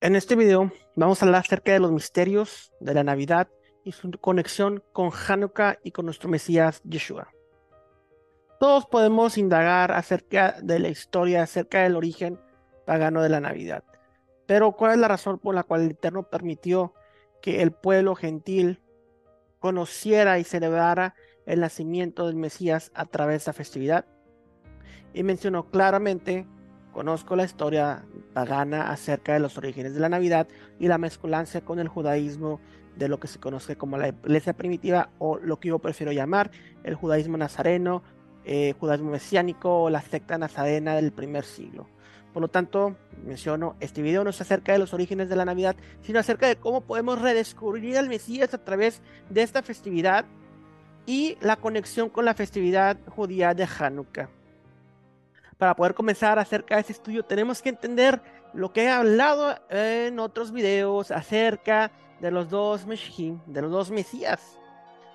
En este video vamos a hablar acerca de los misterios de la Navidad y su conexión con Hanukkah y con nuestro Mesías Yeshua. Todos podemos indagar acerca de la historia, acerca del origen pagano de la Navidad. Pero ¿cuál es la razón por la cual el Eterno permitió que el pueblo gentil conociera y celebrara el nacimiento del Mesías a través de esta festividad? Y mencionó claramente Conozco la historia pagana acerca de los orígenes de la Navidad y la mezcolancia con el judaísmo de lo que se conoce como la iglesia primitiva o lo que yo prefiero llamar el judaísmo nazareno, eh, judaísmo mesiánico o la secta nazarena del primer siglo. Por lo tanto, menciono, este video no es acerca de los orígenes de la Navidad, sino acerca de cómo podemos redescubrir al Mesías a través de esta festividad y la conexión con la festividad judía de Hanukkah para poder comenzar acerca de este estudio, tenemos que entender lo que he hablado en otros videos acerca de los dos Meshim, de los dos Mesías.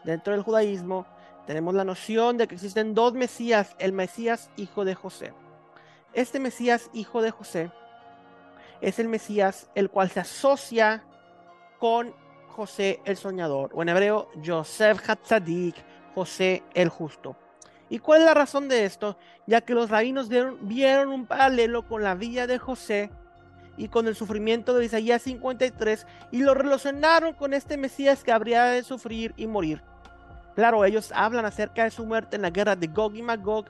Dentro del judaísmo tenemos la noción de que existen dos Mesías, el Mesías hijo de José. Este Mesías hijo de José es el Mesías el cual se asocia con José el soñador, o en hebreo, Joseph Hatzadik, José el justo. ¿Y cuál es la razón de esto? Ya que los rabinos vieron, un paralelo con la vida de José y con el sufrimiento de Isaías 53 y lo relacionaron con este Mesías que habría de sufrir y morir. Claro, ellos hablan acerca de su muerte en la guerra de Gog y Magog,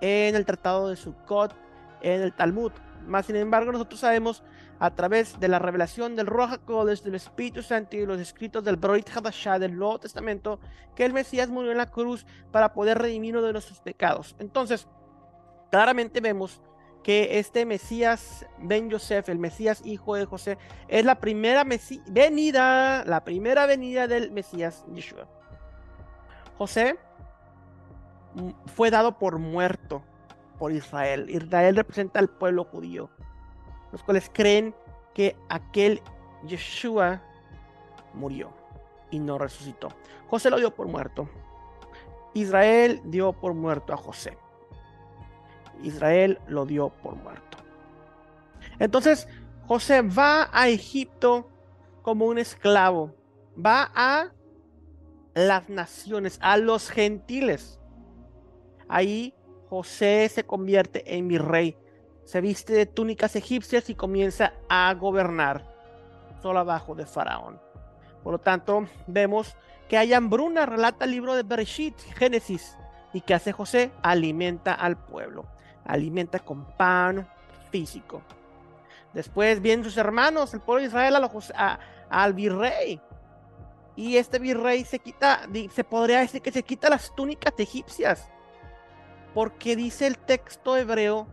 en el tratado de Sukkot, en el Talmud. Más sin embargo, nosotros sabemos a través de la revelación del Roja Kodesh, del Espíritu Santo y los escritos del Brit Hadashah del Nuevo Testamento, que el Mesías murió en la cruz para poder redimirnos de nuestros pecados. Entonces, claramente vemos que este Mesías Ben Yosef, el Mesías hijo de José, es la primera venida, la primera venida del Mesías Yeshua. José fue dado por muerto por Israel. Israel representa al pueblo judío los cuales creen que aquel Yeshua murió y no resucitó. José lo dio por muerto. Israel dio por muerto a José. Israel lo dio por muerto. Entonces, José va a Egipto como un esclavo. Va a las naciones, a los gentiles. Ahí José se convierte en mi rey se viste de túnicas egipcias y comienza a gobernar solo abajo de Faraón. Por lo tanto, vemos que hay hambruna, relata el libro de Bereshit, Génesis, y que hace José, alimenta al pueblo, alimenta con pan físico. Después vienen sus hermanos, el pueblo de Israel, al virrey. Y este virrey se quita, se podría decir que se quita las túnicas egipcias. Porque dice el texto hebreo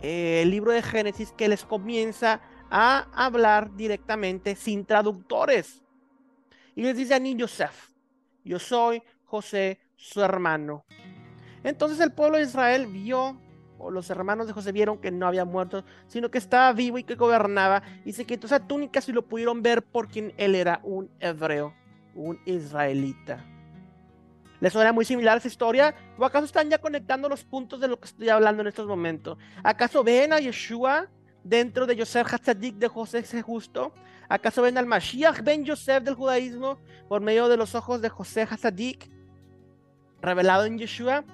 eh, el libro de Génesis que les comienza a hablar directamente sin traductores. Y les dice a ni Yosef, yo soy José, su hermano. Entonces el pueblo de Israel vio, o los hermanos de José vieron que no había muerto, sino que estaba vivo y que gobernaba, y se quitó esa túnica y lo pudieron ver por él era un hebreo, un israelita. ¿Les suena muy similar esa historia? ¿O acaso están ya conectando los puntos de lo que estoy hablando en estos momentos? ¿Acaso ven a Yeshua dentro de Yosef Hatzadik de José ese justo? ¿Acaso ven al Mashiach Ben Yosef del judaísmo por medio de los ojos de José Hatzadik revelado en Yeshua?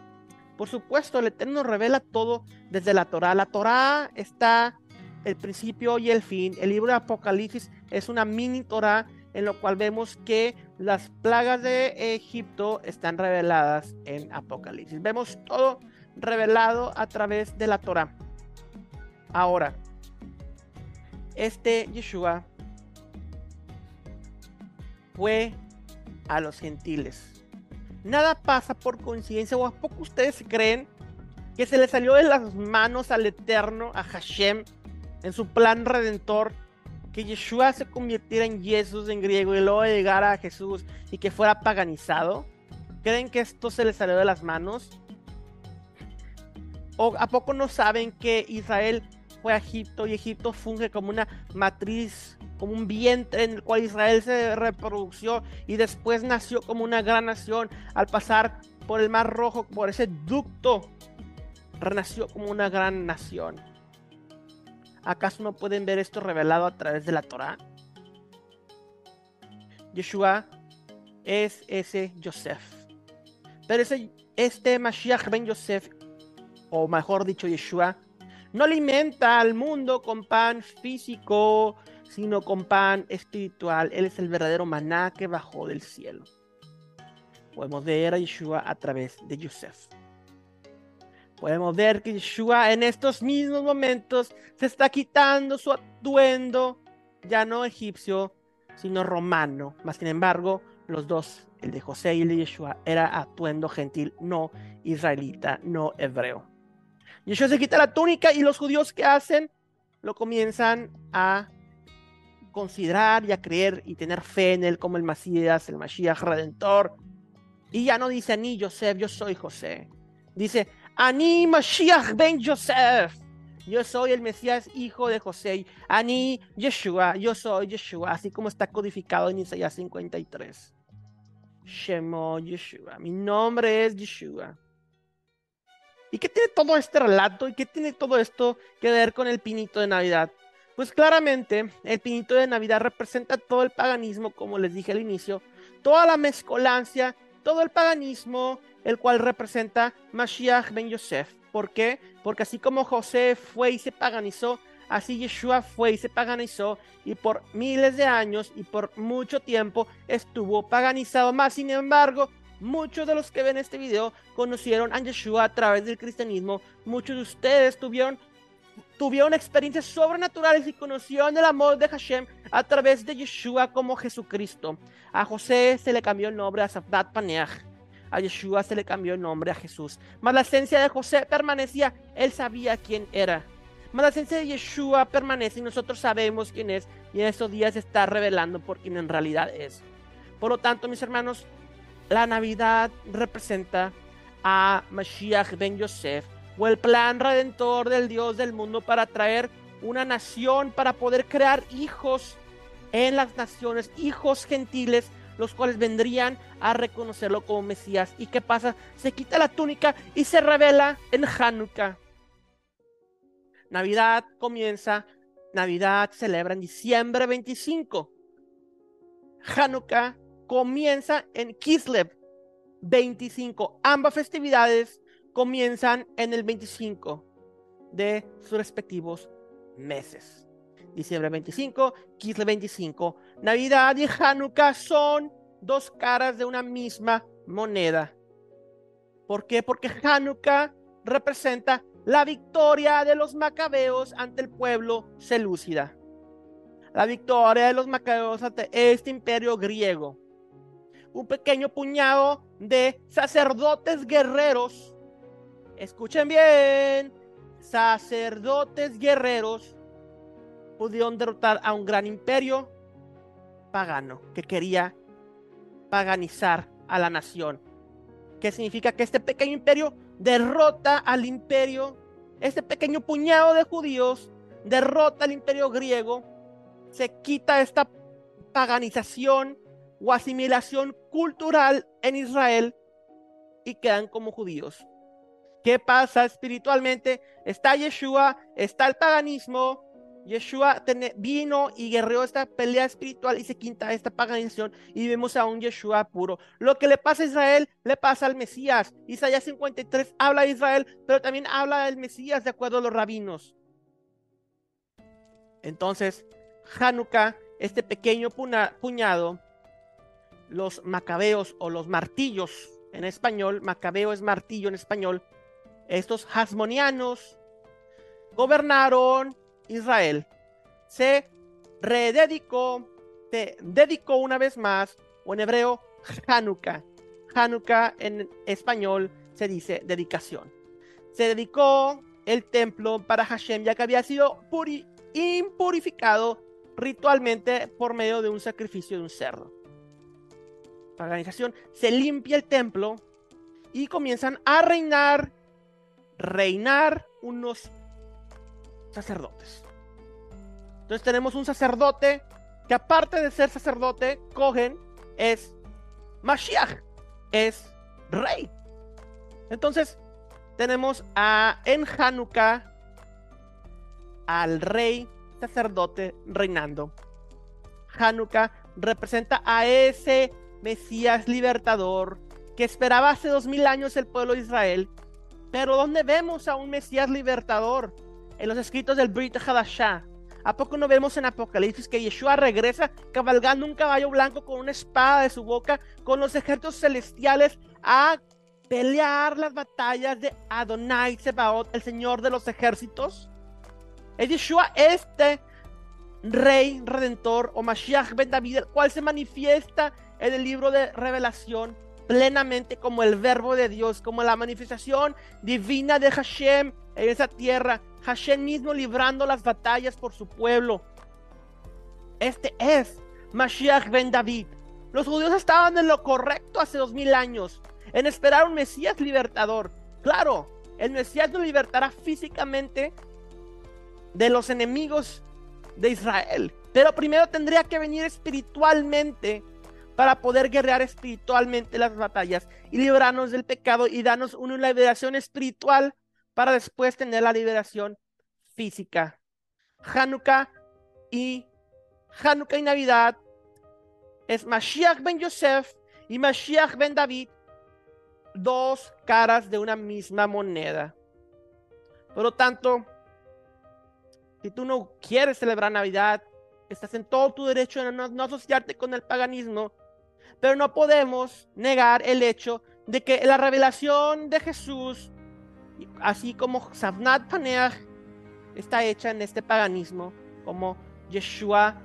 Por supuesto, el Eterno revela todo desde la Torah. La Torah está el principio y el fin. El libro de Apocalipsis es una mini Torah en lo cual vemos que las plagas de Egipto están reveladas en Apocalipsis. Vemos todo revelado a través de la Torah. Ahora, este Yeshua fue a los gentiles. Nada pasa por coincidencia, o a poco ustedes creen que se le salió de las manos al Eterno, a Hashem, en su plan redentor, que Yeshua se convirtiera en Jesús en griego y luego llegara a Jesús y que fuera paganizado? ¿Creen que esto se les salió de las manos? ¿O a poco no saben que Israel fue a Egipto y Egipto funge como una matriz, como un vientre en el cual Israel se reprodució y después nació como una gran nación al pasar por el Mar Rojo, por ese ducto, renació como una gran nación? ¿Acaso no pueden ver esto revelado a través de la Torah? Yeshua es ese Joseph. Pero ese, este Mashiach ben Yosef, o mejor dicho Yeshua, no alimenta al mundo con pan físico, sino con pan espiritual. Él es el verdadero maná que bajó del cielo. Podemos ver a Yeshua a través de Yosef. Podemos ver que Yeshua en estos mismos momentos se está quitando su atuendo, ya no egipcio, sino romano. Más sin embargo, los dos, el de José y el de Yeshua, era atuendo gentil, no israelita, no hebreo. Yeshua se quita la túnica y los judíos que hacen lo comienzan a considerar y a creer y tener fe en él como el Mesías, el Mashiach redentor. Y ya no dice ni Joseph, yo soy José. Dice, Ani Mashiach ben Joseph. Yo soy el Mesías, hijo de José. Ani Yeshua, yo soy Yeshua, así como está codificado en Isaías 53. Shemo Yeshua, mi nombre es Yeshua. ¿Y qué tiene todo este relato y qué tiene todo esto que ver con el pinito de Navidad? Pues claramente el pinito de Navidad representa todo el paganismo, como les dije al inicio, toda la mezcolancia, todo el paganismo, el cual representa Mashiach ben Yosef. ¿Por qué? Porque así como José fue y se paganizó, así Yeshua fue y se paganizó y por miles de años y por mucho tiempo estuvo paganizado más. Sin embargo, muchos de los que ven este video conocieron a Yeshua a través del cristianismo. Muchos de ustedes tuvieron, tuvieron experiencias sobrenaturales y conocieron el amor de Hashem a través de Yeshua como Jesucristo. A José se le cambió el nombre a Safdat Paneach a Yeshua se le cambió el nombre a Jesús. Mas la esencia de José permanecía, él sabía quién era. Mas la esencia de Yeshua permanece y nosotros sabemos quién es y en estos días se está revelando por quién en realidad es. Por lo tanto, mis hermanos, la Navidad representa a Mashiach ben Yosef o el plan redentor del Dios del mundo para traer una nación, para poder crear hijos en las naciones, hijos gentiles los cuales vendrían a reconocerlo como Mesías. ¿Y qué pasa? Se quita la túnica y se revela en Hanukkah. Navidad comienza, Navidad celebra en diciembre 25. Hanukkah comienza en Kislev 25. Ambas festividades comienzan en el 25 de sus respectivos meses diciembre 25, Kislev 25. Navidad y Hanukkah son dos caras de una misma moneda. ¿Por qué? Porque Hanukkah representa la victoria de los macabeos ante el pueblo selúcida. La victoria de los macabeos ante este imperio griego. Un pequeño puñado de sacerdotes guerreros. Escuchen bien, sacerdotes guerreros pudieron derrotar a un gran imperio pagano que quería paganizar a la nación. ¿Qué significa que este pequeño imperio derrota al imperio, este pequeño puñado de judíos derrota al imperio griego, se quita esta paganización o asimilación cultural en Israel y quedan como judíos. ¿Qué pasa espiritualmente? Está Yeshua, está el paganismo, Yeshua vino y guerreó esta pelea espiritual y se quinta esta paganización y vemos a un Yeshua puro. Lo que le pasa a Israel le pasa al Mesías. Isaías 53 habla de Israel, pero también habla del Mesías de acuerdo a los rabinos. Entonces, Hanukkah, este pequeño puñado, los macabeos o los martillos en español, macabeo es martillo en español, estos hasmonianos gobernaron Israel se rededicó, se dedicó una vez más, o en hebreo, Hanukkah. Hanukkah en español se dice dedicación. Se dedicó el templo para Hashem, ya que había sido impurificado ritualmente por medio de un sacrificio de un cerdo. La organización se limpia el templo y comienzan a reinar, reinar unos sacerdotes. Entonces tenemos un sacerdote que aparte de ser sacerdote, cogen, es Mashiach, es rey. Entonces tenemos a en Hanukkah al rey sacerdote reinando. Hanukkah representa a ese Mesías libertador que esperaba hace dos mil años el pueblo de Israel. Pero ¿dónde vemos a un Mesías libertador? En los escritos del Brit Hadashah. ¿A poco no vemos en Apocalipsis que Yeshua regresa cabalgando un caballo blanco con una espada de su boca, con los ejércitos celestiales a pelear las batallas de Adonai Sebaot, el Señor de los ejércitos? Es Yeshua este Rey Redentor o Mashiach Ben David, el cual se manifiesta en el libro de Revelación plenamente como el verbo de Dios, como la manifestación divina de Hashem en esa tierra, Hashem mismo librando las batallas por su pueblo. Este es Mashiach Ben David. Los judíos estaban en lo correcto hace dos mil años, en esperar un Mesías libertador. Claro, el Mesías nos libertará físicamente de los enemigos de Israel. Pero primero tendría que venir espiritualmente para poder guerrear espiritualmente las batallas y librarnos del pecado y darnos una liberación espiritual para después tener la liberación física. Hanukkah y Hanukkah y Navidad es Mashiach ben Yosef y Mashiach ben David, dos caras de una misma moneda. Por lo tanto, si tú no quieres celebrar Navidad, estás en todo tu derecho de no, asociarte con el paganismo, pero no podemos negar el hecho de que la revelación de Jesús, así como Savnat Paneach, está hecha en este paganismo, como Yeshua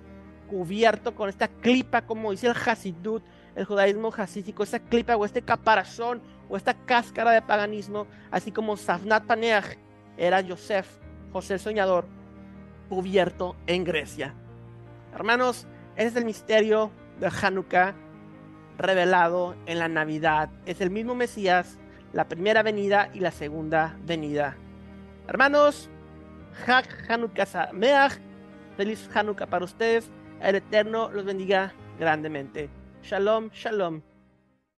cubierto con esta clipa, como dice el Hasidut, el judaísmo hasídico, esta clipa o este caparazón o esta cáscara de paganismo, así como Savnat Paneach era Yosef, José el soñador, cubierto en Grecia. Hermanos, ese es el misterio de Hanukkah revelado en la Navidad. Es el mismo Mesías, la primera venida y la segunda venida. Hermanos, Hak Hanukkah Sameach, feliz Hanukkah para ustedes. El Eterno los bendiga grandemente. Shalom, shalom.